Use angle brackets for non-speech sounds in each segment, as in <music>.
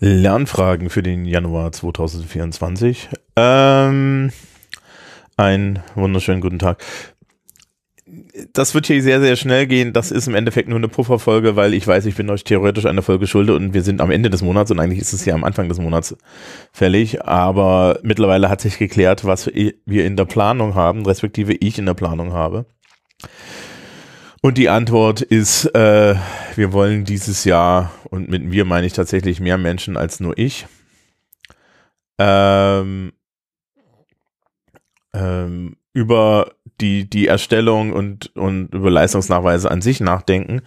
Lernfragen für den Januar 2024. Ähm, einen wunderschönen guten Tag. Das wird hier sehr, sehr schnell gehen. Das ist im Endeffekt nur eine Pufferfolge, weil ich weiß, ich bin euch theoretisch eine Folge schulde und wir sind am Ende des Monats und eigentlich ist es ja am Anfang des Monats fällig. Aber mittlerweile hat sich geklärt, was wir in der Planung haben, respektive ich in der Planung habe. Und die Antwort ist, äh, wir wollen dieses Jahr, und mit wir meine ich tatsächlich mehr Menschen als nur ich, ähm, ähm, über die, die Erstellung und, und über Leistungsnachweise an sich nachdenken.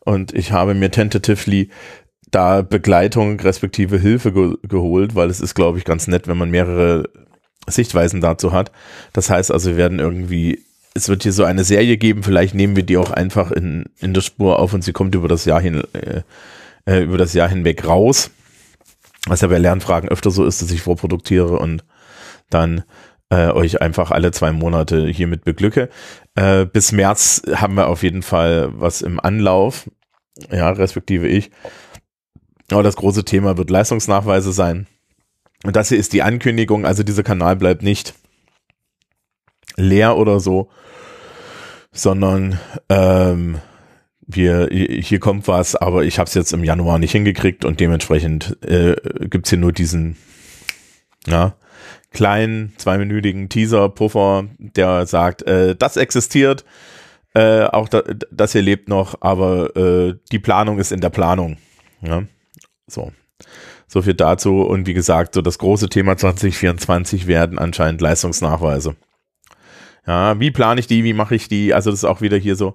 Und ich habe mir tentatively da Begleitung respektive Hilfe ge geholt, weil es ist, glaube ich, ganz nett, wenn man mehrere Sichtweisen dazu hat. Das heißt also, wir werden irgendwie es wird hier so eine Serie geben, vielleicht nehmen wir die auch einfach in, in der Spur auf und sie kommt über das Jahr hin, äh, äh über das Jahr hinweg raus. Was ja bei Lernfragen öfter so ist, dass ich vorproduktiere und dann äh, euch einfach alle zwei Monate hiermit beglücke. Äh, bis März haben wir auf jeden Fall was im Anlauf, ja, respektive ich. Aber das große Thema wird Leistungsnachweise sein. Und das hier ist die Ankündigung, also dieser Kanal bleibt nicht leer oder so, sondern ähm, wir, hier kommt was, aber ich habe es jetzt im Januar nicht hingekriegt und dementsprechend äh, gibt hier nur diesen ja, kleinen zweiminütigen Teaser-Puffer, der sagt, äh, das existiert, äh, auch da, das hier lebt noch, aber äh, die Planung ist in der Planung. Ja? So. So viel dazu. Und wie gesagt, so das große Thema <laughs> 2024 werden anscheinend Leistungsnachweise. Ja, wie plane ich die, wie mache ich die? Also das ist auch wieder hier so,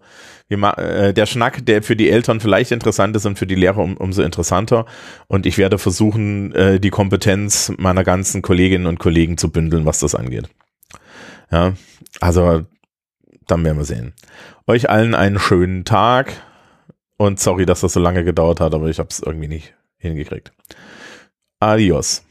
äh, der Schnack, der für die Eltern vielleicht interessant ist und für die Lehrer um, umso interessanter. Und ich werde versuchen, äh, die Kompetenz meiner ganzen Kolleginnen und Kollegen zu bündeln, was das angeht. Ja, also dann werden wir sehen. Euch allen einen schönen Tag und sorry, dass das so lange gedauert hat, aber ich habe es irgendwie nicht hingekriegt. Adios.